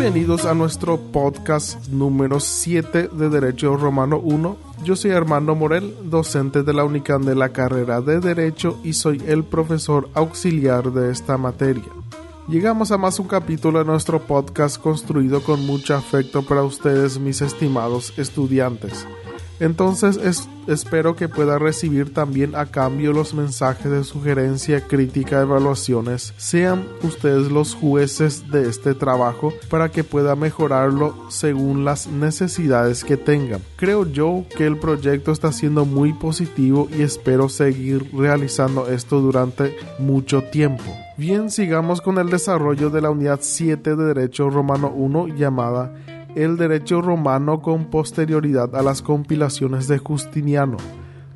Bienvenidos a nuestro podcast número 7 de Derecho Romano 1. Yo soy Armando Morel, docente de la UNICAN de la carrera de Derecho y soy el profesor auxiliar de esta materia. Llegamos a más un capítulo de nuestro podcast construido con mucho afecto para ustedes, mis estimados estudiantes. Entonces espero que pueda recibir también a cambio los mensajes de sugerencia, crítica, evaluaciones. Sean ustedes los jueces de este trabajo para que pueda mejorarlo según las necesidades que tengan. Creo yo que el proyecto está siendo muy positivo y espero seguir realizando esto durante mucho tiempo. Bien, sigamos con el desarrollo de la unidad 7 de Derecho Romano 1 llamada el derecho romano con posterioridad a las compilaciones de Justiniano.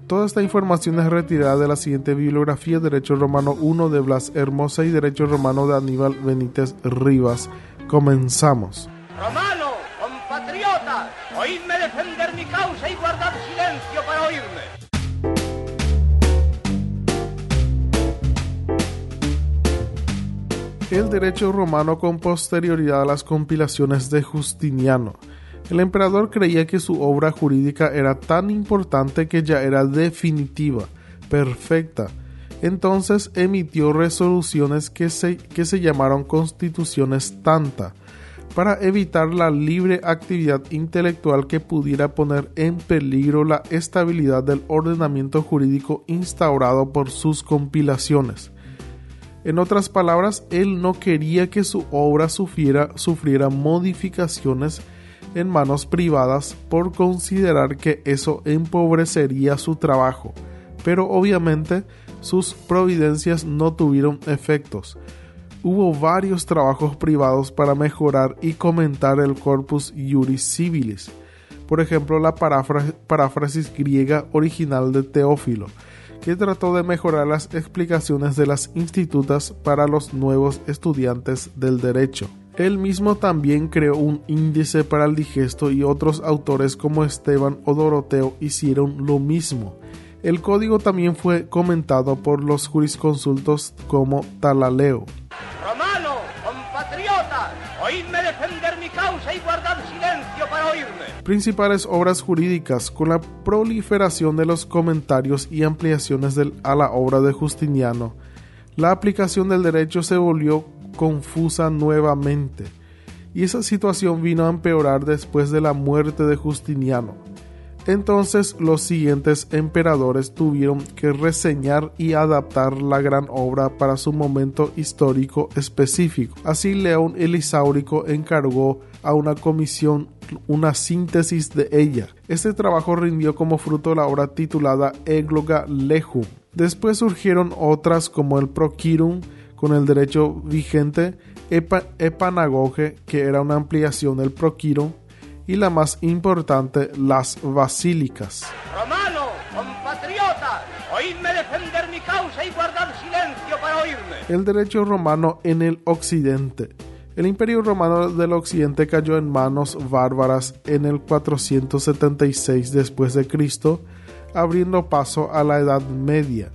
Toda esta información es retirada de la siguiente bibliografía, Derecho Romano 1 de Blas Hermosa y Derecho Romano de Aníbal Benítez Rivas. Comenzamos. Romano, compatriota, oídme defender mi causa y guardad silencio para oírme. El derecho romano con posterioridad a las compilaciones de Justiniano. El emperador creía que su obra jurídica era tan importante que ya era definitiva, perfecta. Entonces emitió resoluciones que se, que se llamaron constituciones tanta, para evitar la libre actividad intelectual que pudiera poner en peligro la estabilidad del ordenamiento jurídico instaurado por sus compilaciones. En otras palabras, él no quería que su obra sufriera, modificaciones en manos privadas por considerar que eso empobrecería su trabajo, pero obviamente sus providencias no tuvieron efectos. Hubo varios trabajos privados para mejorar y comentar el corpus iuris civilis, por ejemplo la paráfrasis griega original de Teófilo, que trató de mejorar las explicaciones de las institutas para los nuevos estudiantes del derecho. Él mismo también creó un índice para el digesto y otros autores como Esteban o Doroteo hicieron lo mismo. El código también fue comentado por los jurisconsultos como Talaleo. Principales obras jurídicas con la proliferación de los comentarios y ampliaciones a la obra de Justiniano. La aplicación del derecho se volvió confusa nuevamente, y esa situación vino a empeorar después de la muerte de Justiniano. Entonces los siguientes emperadores tuvieron que reseñar y adaptar la gran obra para su momento histórico específico. Así León Elisáurico encargó a una comisión una síntesis de ella. Este trabajo rindió como fruto la obra titulada Egloga Lejum. Después surgieron otras como el Proquirum con el derecho vigente, Epanagoge, que era una ampliación del Proquirum, y la más importante, las basílicas. Romano, compatriota, oídme defender mi causa y guardar silencio para oírme. El derecho romano en el occidente. El imperio romano del occidente cayó en manos bárbaras en el 476 después de Cristo, abriendo paso a la Edad Media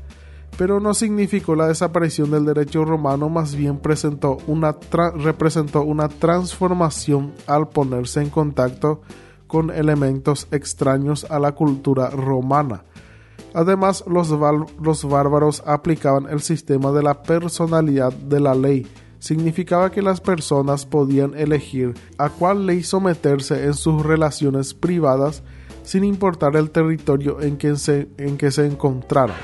pero no significó la desaparición del derecho romano, más bien presentó una representó una transformación al ponerse en contacto con elementos extraños a la cultura romana. Además, los, los bárbaros aplicaban el sistema de la personalidad de la ley. Significaba que las personas podían elegir a cuál ley someterse en sus relaciones privadas sin importar el territorio en que se, en que se encontraran.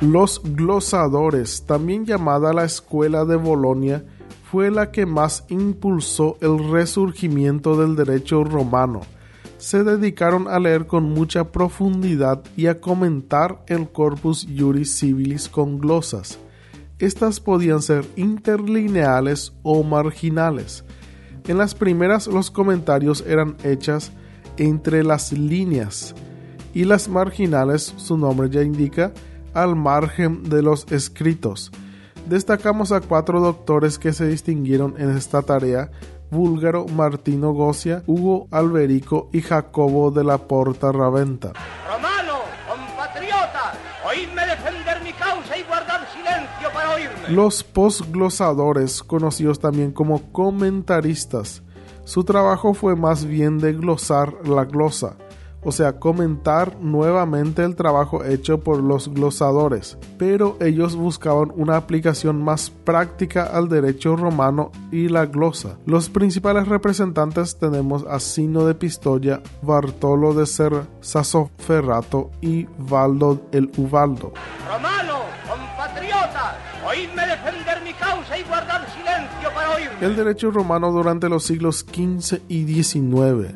Los glosadores, también llamada la Escuela de Bolonia, fue la que más impulsó el resurgimiento del derecho romano. Se dedicaron a leer con mucha profundidad y a comentar el corpus juris civilis con glosas. Estas podían ser interlineales o marginales. En las primeras los comentarios eran hechas entre las líneas y las marginales, su nombre ya indica, al margen de los escritos. Destacamos a cuatro doctores que se distinguieron en esta tarea, Búlgaro Martino Gocia, Hugo Alberico y Jacobo de la Porta Raventa. Romano, compatriota, oídme defender mi causa y guardar silencio para para oírme. Los posglosadores, conocidos también como comentaristas, su trabajo fue más bien de glosar la glosa, o sea, comentar nuevamente el trabajo hecho por los glosadores, pero ellos buscaban una aplicación más práctica al derecho romano y la glosa. Los principales representantes tenemos a Sino de Pistoia, Bartolo de Ser Sassoferrato y Valdo el Ubaldo. Romano, compatriotas, oídme defender mi causa y guardar silencio para oírme. El derecho romano durante los siglos XV y XIX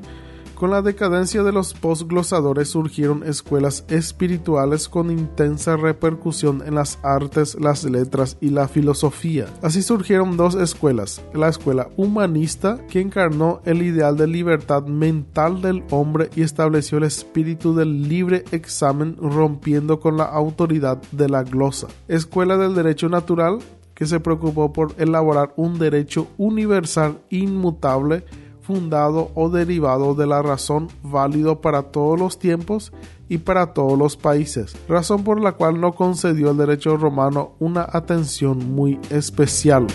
con la decadencia de los postglosadores surgieron escuelas espirituales con intensa repercusión en las artes, las letras y la filosofía. Así surgieron dos escuelas, la escuela humanista que encarnó el ideal de libertad mental del hombre y estableció el espíritu del libre examen rompiendo con la autoridad de la glosa. Escuela del derecho natural que se preocupó por elaborar un derecho universal inmutable fundado o derivado de la razón válido para todos los tiempos y para todos los países, razón por la cual no concedió al derecho romano una atención muy especial.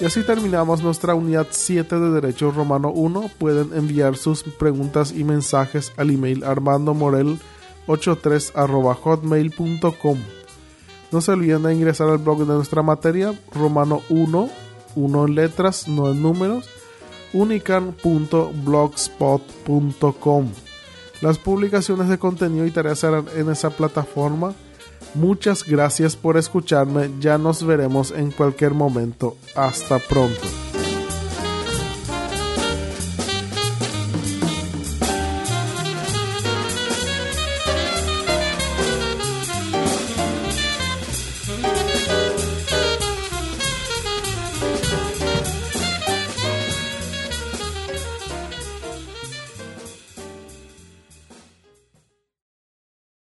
Y así terminamos nuestra unidad 7 de Derecho Romano 1. Pueden enviar sus preguntas y mensajes al email armandomorel83 No se olviden de ingresar al blog de nuestra materia, Romano 1, 1 en letras, no en números, unican.blogspot.com. Las publicaciones de contenido y tareas serán en esa plataforma Muchas gracias por escucharme. Ya nos veremos en cualquier momento. Hasta pronto.